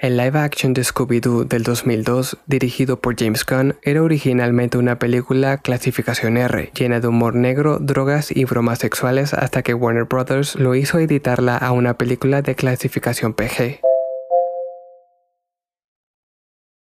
El live action de Scooby-Doo del 2002, dirigido por James Gunn, era originalmente una película clasificación R, llena de humor negro, drogas y bromas sexuales hasta que Warner Bros. lo hizo editarla a una película de clasificación PG.